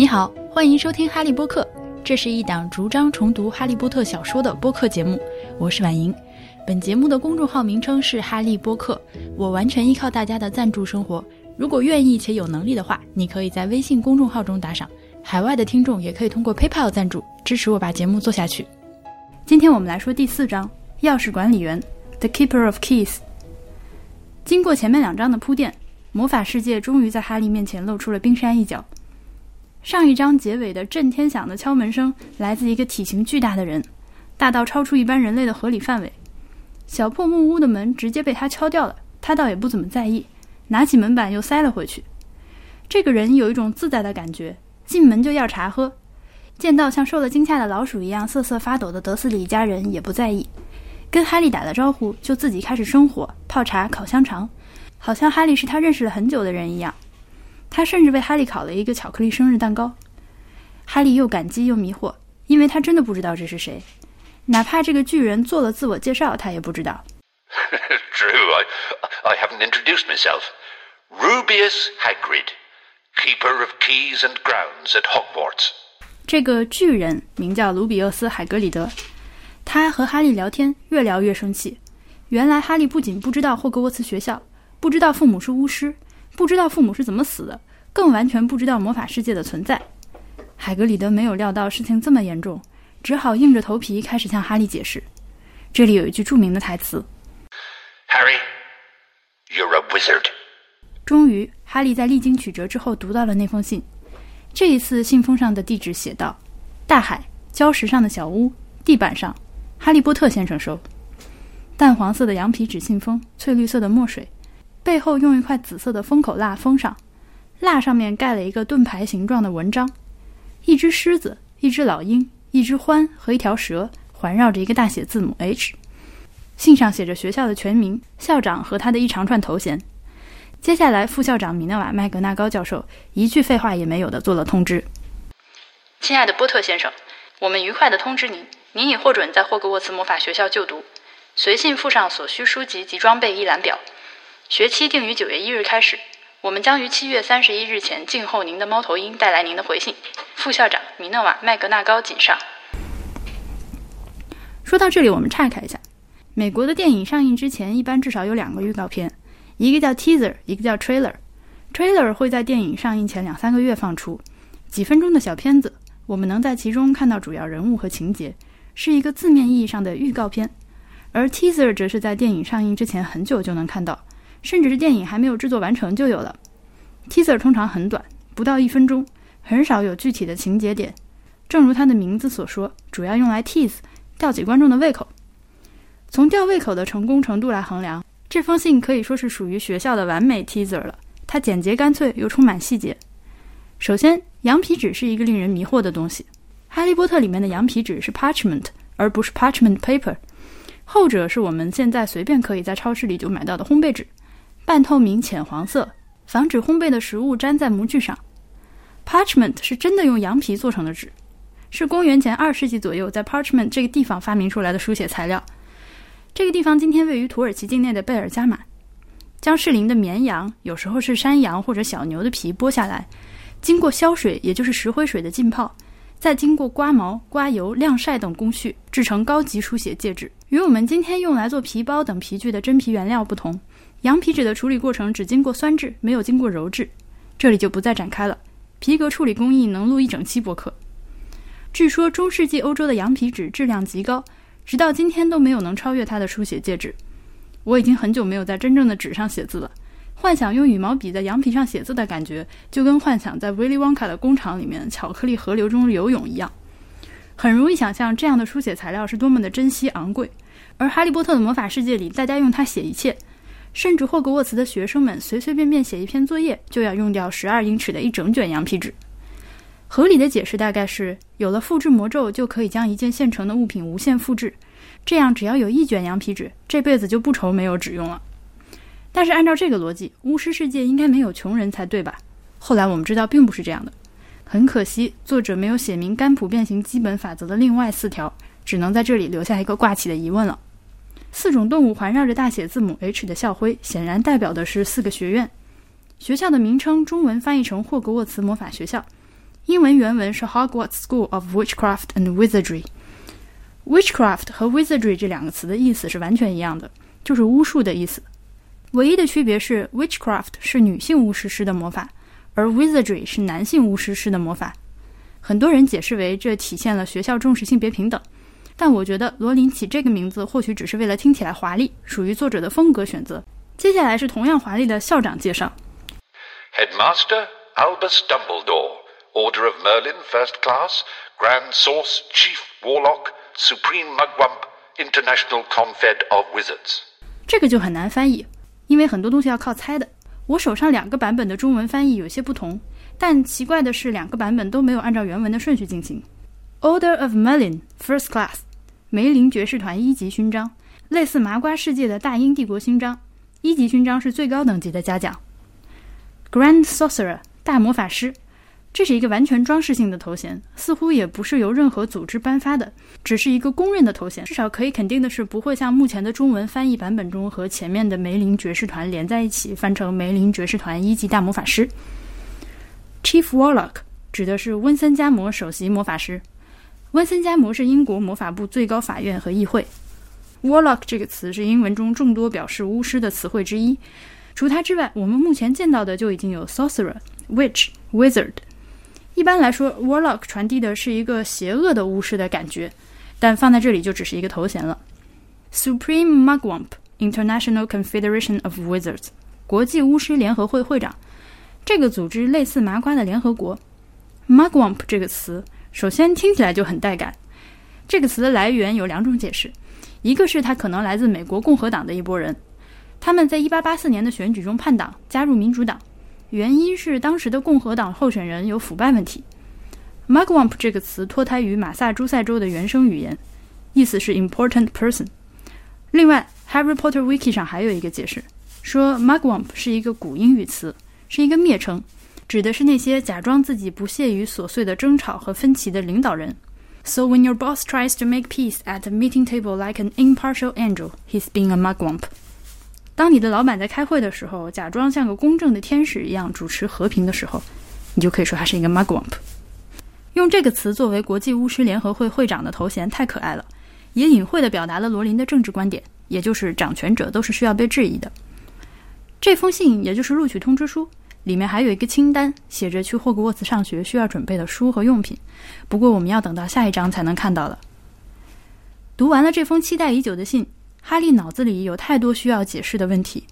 你好，欢迎收听《哈利波特》，这是一档逐章重读《哈利波特》小说的播客节目，我是婉莹。本节目的公众号名称是哈利波特，我完全依靠大家的赞助生活。如果愿意且有能力的话，你可以在微信公众号中打赏。海外的听众也可以通过 PayPal 赞助，支持我把节目做下去。今天我们来说第四章《钥匙管理员》（The Keeper of Keys）。经过前面两章的铺垫，魔法世界终于在哈利面前露出了冰山一角。上一章结尾的震天响的敲门声来自一个体型巨大的人，大到超出一般人类的合理范围。小破木屋的门直接被他敲掉了，他倒也不怎么在意，拿起门板又塞了回去。这个人有一种自在的感觉，进门就要茶喝。见到像受了惊吓的老鼠一样瑟瑟发抖的德斯里一家人也不在意，跟哈利打了招呼就自己开始生火、泡茶、烤香肠，好像哈利是他认识了很久的人一样。他甚至为哈利烤了一个巧克力生日蛋糕。哈利又感激又迷惑，因为他真的不知道这是谁。哪怕这个巨人做了自我介绍，他也不知道。True, I, I haven't introduced myself. Rubius Hagrid, keeper of keys and grounds at Hogwarts. 这个巨人名叫卢比厄斯·海格里德，他和哈利聊天，越聊越生气。原来哈利不仅不知道霍格沃茨学校，不知道父母是巫师，不知道父母是怎么死的，更完全不知道魔法世界的存在。海格里德没有料到事情这么严重。只好硬着头皮开始向哈利解释。这里有一句著名的台词：“Harry, you're a wizard。”终于，哈利在历经曲折之后读到了那封信。这一次，信封上的地址写道：“大海，礁石上的小屋，地板上，哈利波特先生收。”淡黄色的羊皮纸信封，翠绿色的墨水，背后用一块紫色的封口蜡封上，蜡上面盖了一个盾牌形状的纹章，一只狮子，一只老鹰。一只獾和一条蛇环绕着一个大写字母 H，信上写着学校的全名、校长和他的一长串头衔。接下来，副校长米纳瓦·麦格纳高教授一句废话也没有的做了通知：“亲爱的波特先生，我们愉快的通知您，您已获准在霍格沃茨魔法学校就读。随信附上所需书籍及装备一览表。学期定于九月一日开始。我们将于七月三十一日前静候您的猫头鹰带来您的回信。”副校长米诺瓦·麦格纳高谨上。说到这里，我们岔开一下。美国的电影上映之前，一般至少有两个预告片，一个叫 teaser，一个叫 trailer。trailer 会在电影上映前两三个月放出，几分钟的小片子，我们能在其中看到主要人物和情节，是一个字面意义上的预告片。而 teaser 则是在电影上映之前很久就能看到，甚至是电影还没有制作完成就有了。teaser 通常很短，不到一分钟。很少有具体的情节点，正如它的名字所说，主要用来 tease 吊起观众的胃口。从吊胃口的成功程度来衡量，这封信可以说是属于学校的完美 teaser 了。它简洁干脆又充满细节。首先，羊皮纸是一个令人迷惑的东西。《哈利波特》里面的羊皮纸是 parchment，而不是 parchment paper，后者是我们现在随便可以在超市里就买到的烘焙纸，半透明浅黄色，防止烘焙的食物粘在模具上。Parchment 是真的用羊皮做成的纸，是公元前二世纪左右在 Parchment 这个地方发明出来的书写材料。这个地方今天位于土耳其境内的贝尔加马，将适龄的绵羊，有时候是山羊或者小牛的皮剥下来，经过消水，也就是石灰水的浸泡，再经过刮毛、刮油、晾晒等工序，制成高级书写介质。与我们今天用来做皮包等皮具的真皮原料不同，羊皮纸的处理过程只经过酸制，没有经过鞣制。这里就不再展开了。皮革处理工艺能录一整期播客。据说中世纪欧洲的羊皮纸质量极高，直到今天都没有能超越它的书写介质。我已经很久没有在真正的纸上写字了，幻想用羽毛笔在羊皮上写字的感觉，就跟幻想在威利旺卡的工厂里面巧克力河流中游泳一样。很容易想象这样的书写材料是多么的珍惜昂贵，而哈利波特的魔法世界里，大家用它写一切。甚至霍格沃茨的学生们随随便便写一篇作业，就要用掉十二英尺的一整卷羊皮纸。合理的解释大概是，有了复制魔咒，就可以将一件现成的物品无限复制，这样只要有一卷羊皮纸，这辈子就不愁没有纸用了。但是按照这个逻辑，巫师世界应该没有穷人才对吧？后来我们知道并不是这样的。很可惜，作者没有写明甘普变形基本法则的另外四条，只能在这里留下一个挂起的疑问了。四种动物环绕着大写字母 H 的校徽，显然代表的是四个学院。学校的名称中文翻译成霍格沃茨魔法学校，英文原文是 Hogwarts School of Witchcraft and Wizardry。Witchcraft 和 Wizardry 这两个词的意思是完全一样的，就是巫术的意思。唯一的区别是，Witchcraft 是女性巫师施的魔法，而 Wizardry 是男性巫师式的魔法。很多人解释为这体现了学校重视性别平等，但我觉得罗琳起这个名字或许只是为了听起来华丽，属于作者的风格选择。接下来是同样华丽的校长介绍。Headmaster Albus Dumbledore, Order of Merlin, First Class, Grand Source, Chief Warlock, Supreme Mugwump, International Confed of Wizards。这个就很难翻译，因为很多东西要靠猜的。我手上两个版本的中文翻译有些不同，但奇怪的是，两个版本都没有按照原文的顺序进行。Order of Merlin, First Class，梅林爵士团一级勋章，类似麻瓜世界的大英帝国勋章。一级勋章是最高等级的嘉奖。Grand Sorcerer，大魔法师，这是一个完全装饰性的头衔，似乎也不是由任何组织颁发的，只是一个公认的头衔。至少可以肯定的是，不会像目前的中文翻译版本中和前面的梅林爵士团连在一起，翻成梅林爵士团一级大魔法师。Chief Warlock 指的是温森加摩首席魔法师。温森加摩是英国魔法部最高法院和议会。Warlock 这个词是英文中众多表示巫师的词汇之一。除它之外，我们目前见到的就已经有 sorcerer、witch、wizard。一般来说，warlock 传递的是一个邪恶的巫师的感觉，但放在这里就只是一个头衔了。Supreme Mugwump International Confederation of Wizards 国际巫师联合会会长，这个组织类似麻瓜的联合国。Mugwump 这个词首先听起来就很带感。这个词的来源有两种解释，一个是它可能来自美国共和党的一拨人。他们在1884年的选举中叛党，加入民主党，原因是当时的共和党候选人有腐败问题。Mugwump 这个词脱胎于马萨诸塞州的原生语言，意思是 important person。另外，Harry Potter Wiki 上还有一个解释，说 Mugwump 是一个古英语词，是一个蔑称，指的是那些假装自己不屑于琐碎的争吵和分歧的领导人。So when your boss tries to make peace at a meeting table like an impartial angel, he's being a mugwump. 当你的老板在开会的时候，假装像个公正的天使一样主持和平的时候，你就可以说他是一个 mugwump。用这个词作为国际巫师联合会会长的头衔太可爱了，也隐晦地表达了罗琳的政治观点，也就是掌权者都是需要被质疑的。这封信也就是录取通知书，里面还有一个清单，写着去霍格沃茨上学需要准备的书和用品。不过我们要等到下一章才能看到了。读完了这封期待已久的信。哈利脑子里有太多需要解释的问题。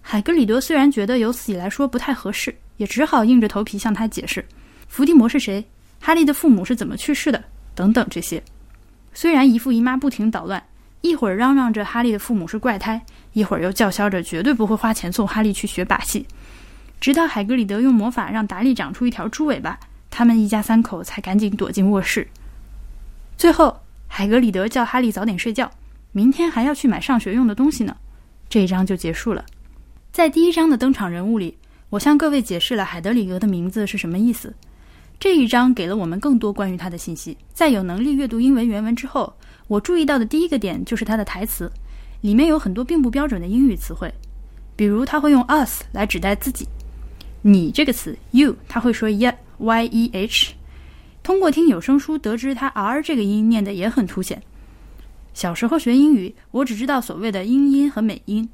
海格里德虽然觉得由此来说不太合适，也只好硬着头皮向他解释：伏地魔是谁？哈利的父母是怎么去世的？等等这些。虽然姨父姨妈不停捣乱，一会儿嚷嚷着哈利的父母是怪胎，一会儿又叫嚣着绝对不会花钱送哈利去学把戏，直到海格里德用魔法让达利长出一条猪尾巴，他们一家三口才赶紧躲进卧室。最后，海格里德叫哈利早点睡觉。明天还要去买上学用的东西呢，这一章就结束了。在第一章的登场人物里，我向各位解释了海德里格的名字是什么意思。这一章给了我们更多关于他的信息。在有能力阅读英文原文之后，我注意到的第一个点就是他的台词，里面有很多并不标准的英语词汇，比如他会用 us 来指代自己，你这个词 you 他会说 ye y e h。通过听有声书得知，他 r 这个音念的也很凸显。小时候学英语，我只知道所谓的英音和美音。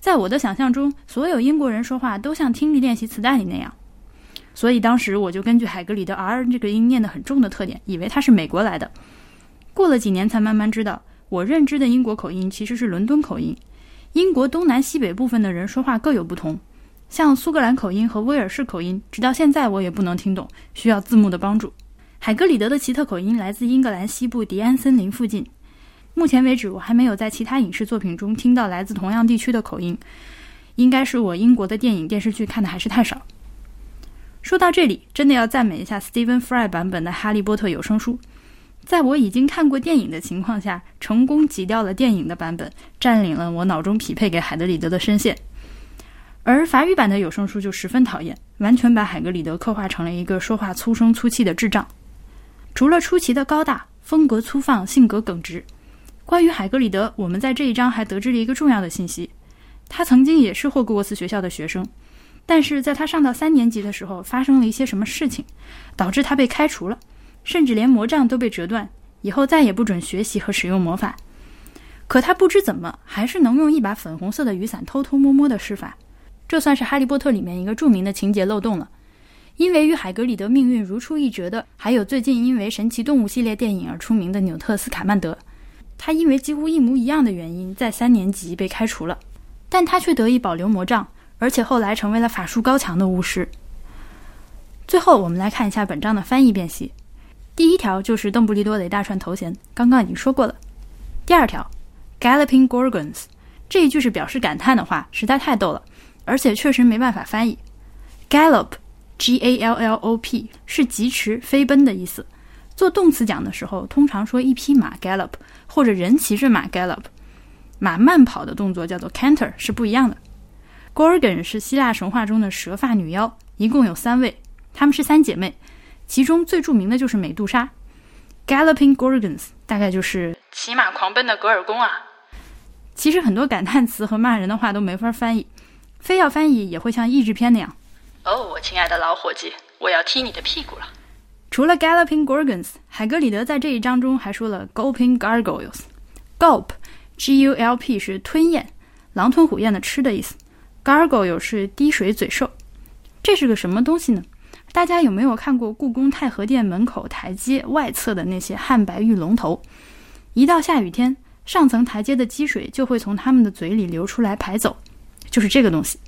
在我的想象中，所有英国人说话都像听力练习磁带里那样，所以当时我就根据海格里的 R 这个音念得很重的特点，以为他是美国来的。过了几年，才慢慢知道，我认知的英国口音其实是伦敦口音。英国东南西北部分的人说话各有不同，像苏格兰口音和威尔士口音，直到现在我也不能听懂，需要字幕的帮助。海格里德的奇特口音来自英格兰西部迪安森林附近。目前为止，我还没有在其他影视作品中听到来自同样地区的口音，应该是我英国的电影电视剧看的还是太少。说到这里，真的要赞美一下 Stephen Fry 版本的《哈利波特》有声书，在我已经看过电影的情况下，成功挤掉了电影的版本，占领了我脑中匹配给海德里德的声线。而法语版的有声书就十分讨厌，完全把海格里德刻画成了一个说话粗声粗气的智障。除了出奇的高大，风格粗放，性格耿直。关于海格里德，我们在这一章还得知了一个重要的信息：他曾经也是霍格沃茨学校的学生，但是在他上到三年级的时候，发生了一些什么事情，导致他被开除了，甚至连魔杖都被折断，以后再也不准学习和使用魔法。可他不知怎么，还是能用一把粉红色的雨伞偷偷摸摸的施法，这算是《哈利波特》里面一个著名的情节漏洞了。因为与海格里德命运如出一辙的，还有最近因为《神奇动物》系列电影而出名的纽特斯卡曼德，他因为几乎一模一样的原因，在三年级被开除了，但他却得以保留魔杖，而且后来成为了法术高强的巫师。最后，我们来看一下本章的翻译辨析。第一条就是邓布利多的一大串头衔，刚刚已经说过了。第二条。Galloping Gorgons，这一句是表示感叹的话，实在太逗了，而且确实没办法翻译。Gallop，G-A-L-L-O-P，是疾驰、飞奔的意思。做动词讲的时候，通常说一匹马 gallop，或者人骑着马 gallop。马慢跑的动作叫做 canter，是不一样的。Gorgon 是希腊神话中的蛇发女妖，一共有三位，她们是三姐妹，其中最著名的就是美杜莎。Galloping Gorgons 大概就是骑马狂奔的格尔宫啊。其实很多感叹词和骂人的话都没法翻译，非要翻译也会像译制片那样。哦，我亲爱的老伙计，我要踢你的屁股了。除了 Galloping Gorgons，海格里德在这一章中还说了 Gulping Gargoyles。Gulp，G-U-L-P 是吞咽，狼吞虎咽的吃的意思。Gargoyle 是滴水嘴兽，这是个什么东西呢？大家有没有看过故宫太和殿门口台阶外侧的那些汉白玉龙头？一到下雨天。上层台阶的积水就会从他们的嘴里流出来排走，就是这个东西。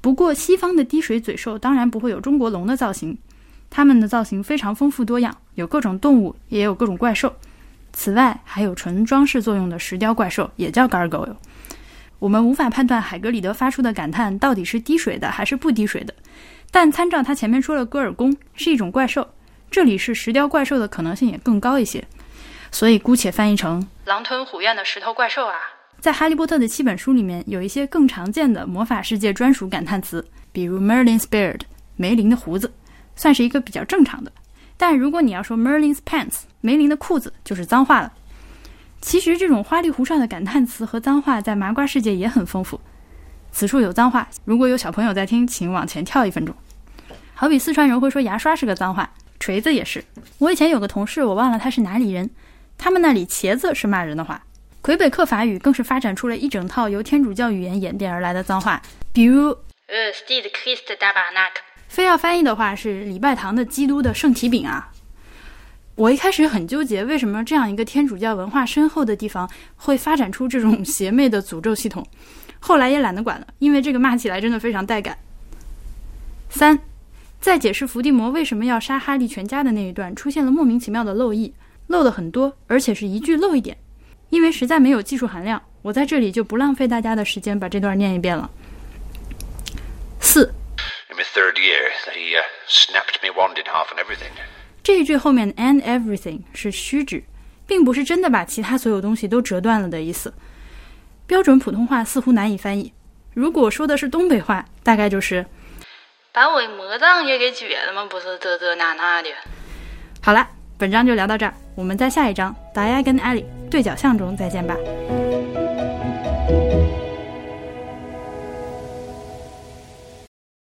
不过西方的滴水嘴兽当然不会有中国龙的造型，它们的造型非常丰富多样，有各种动物，也有各种怪兽。此外，还有纯装饰作用的石雕怪兽，也叫 gargoyle。我们无法判断海格里德发出的感叹到底是滴水的还是不滴水的，但参照他前面说的，戈尔宫是一种怪兽，这里是石雕怪兽的可能性也更高一些。所以姑且翻译成“狼吞虎咽的石头怪兽”啊。在《哈利波特》的七本书里面，有一些更常见的魔法世界专属感叹词，比如 Merlin's beard（ 梅林的胡子），算是一个比较正常的。但如果你要说 Merlin's pants（ 梅林的裤子），就是脏话了。其实这种花里胡哨的感叹词和脏话在麻瓜世界也很丰富。此处有脏话，如果有小朋友在听，请往前跳一分钟。好比四川人会说牙刷是个脏话，锤子也是。我以前有个同事，我忘了他是哪里人。他们那里茄子是骂人的话，魁北克法语更是发展出了一整套由天主教语言演变而来的脏话，比如呃，Steve Christ da banak。非要翻译的话是礼拜堂的基督的圣体饼啊。我一开始很纠结，为什么这样一个天主教文化深厚的地方会发展出这种邪魅的诅咒系统，后来也懒得管了，因为这个骂起来真的非常带感。三，在解释伏地魔为什么要杀哈利全家的那一段，出现了莫名其妙的漏译。漏的很多，而且是一句漏一点，因为实在没有技术含量，我在这里就不浪费大家的时间把这段念一遍了。四，这一句后面的 and everything 是虚指，并不是真的把其他所有东西都折断了的意思。标准普通话似乎难以翻译，如果说的是东北话，大概就是把我魔杖也给撅了吗？不是这这那那的。好了。本章就聊到这儿，我们在下一章达亚跟艾莉对角巷中再见吧。